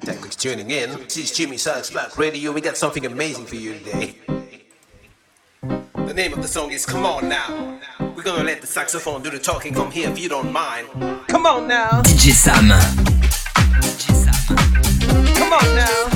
Thanks for tuning in. This is Jimmy Sykes Black Radio. We got something amazing for you today. The name of the song is Come On Now. We're gonna let the saxophone do the talking from here if you don't mind. Come on now. DJ Sam. Come on now.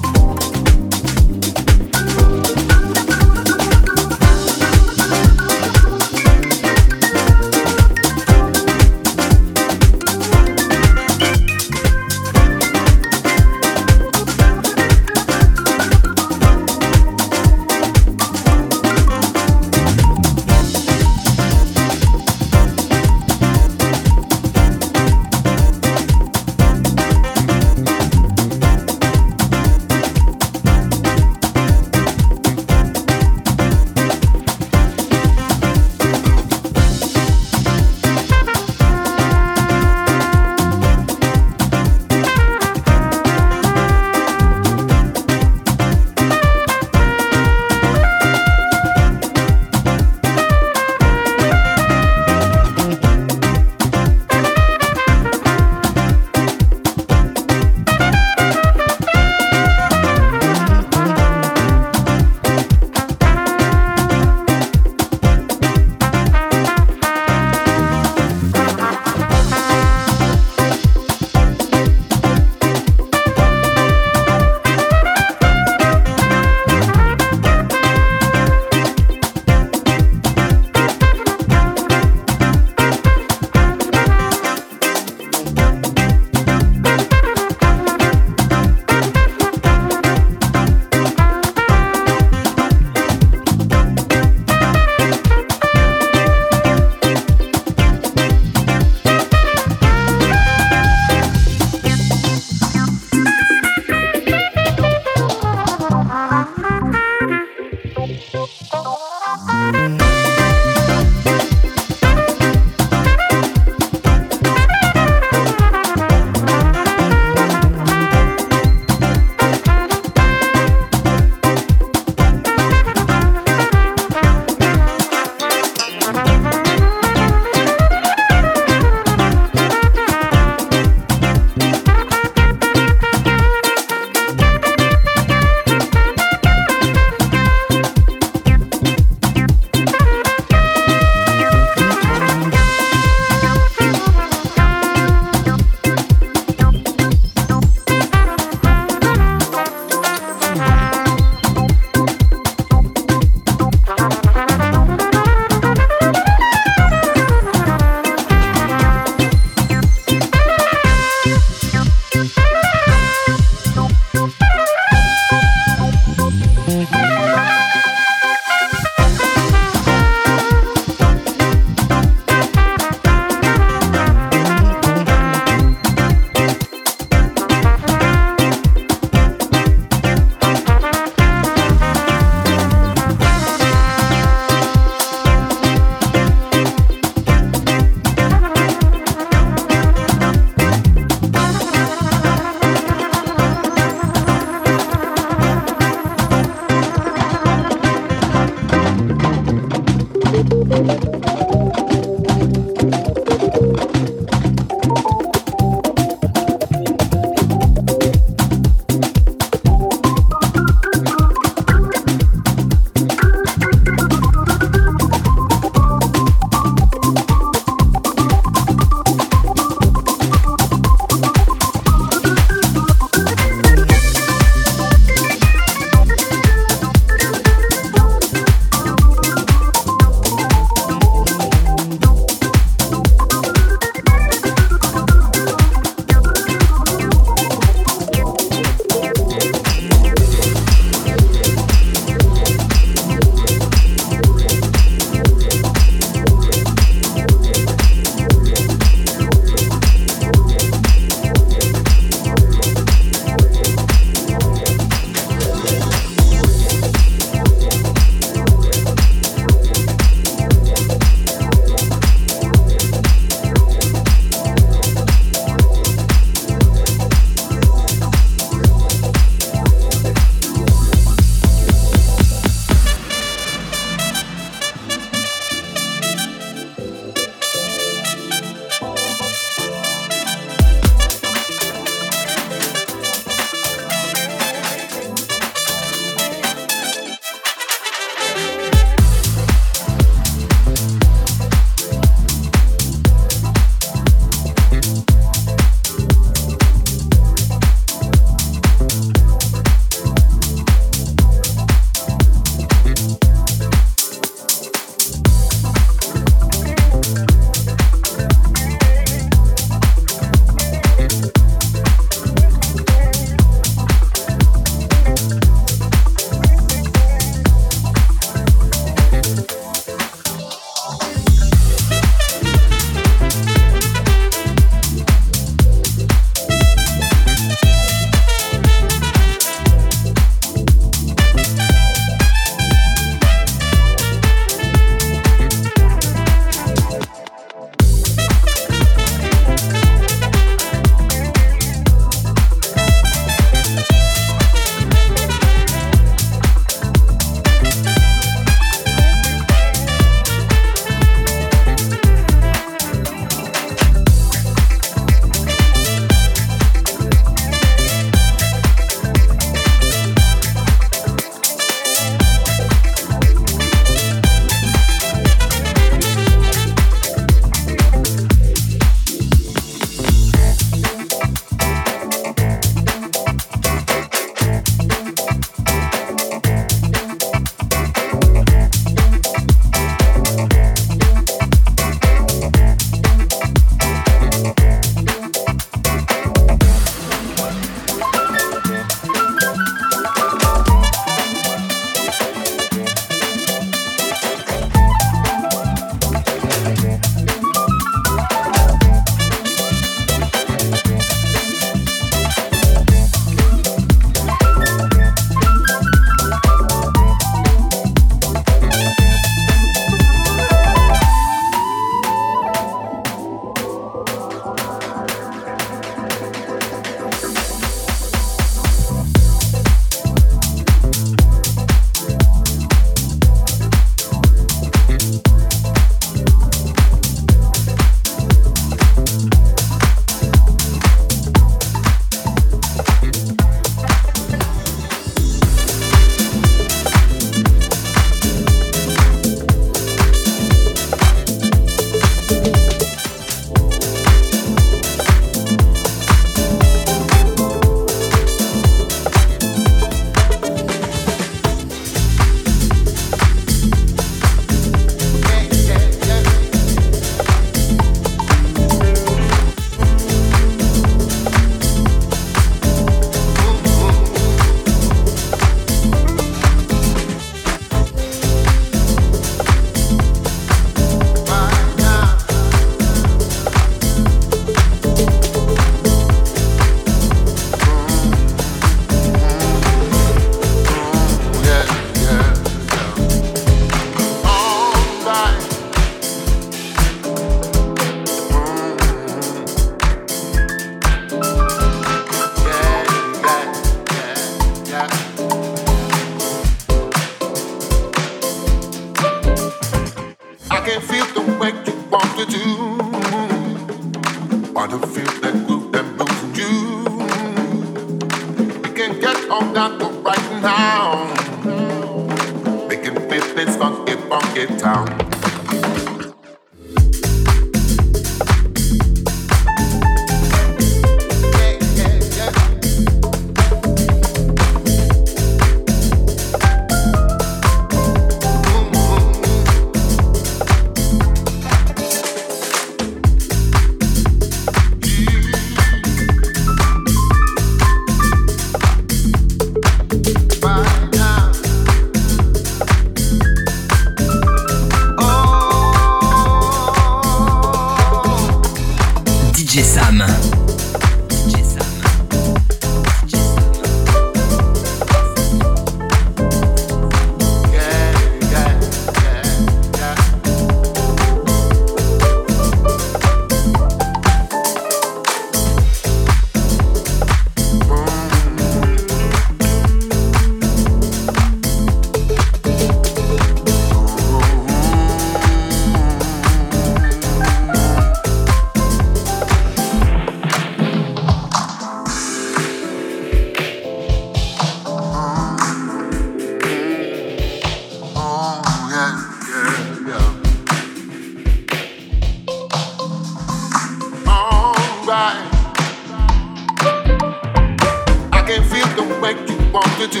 do.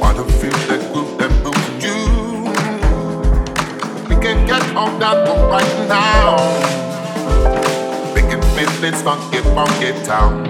What a feel that you. We can get on that right now. Feel funky, funky town.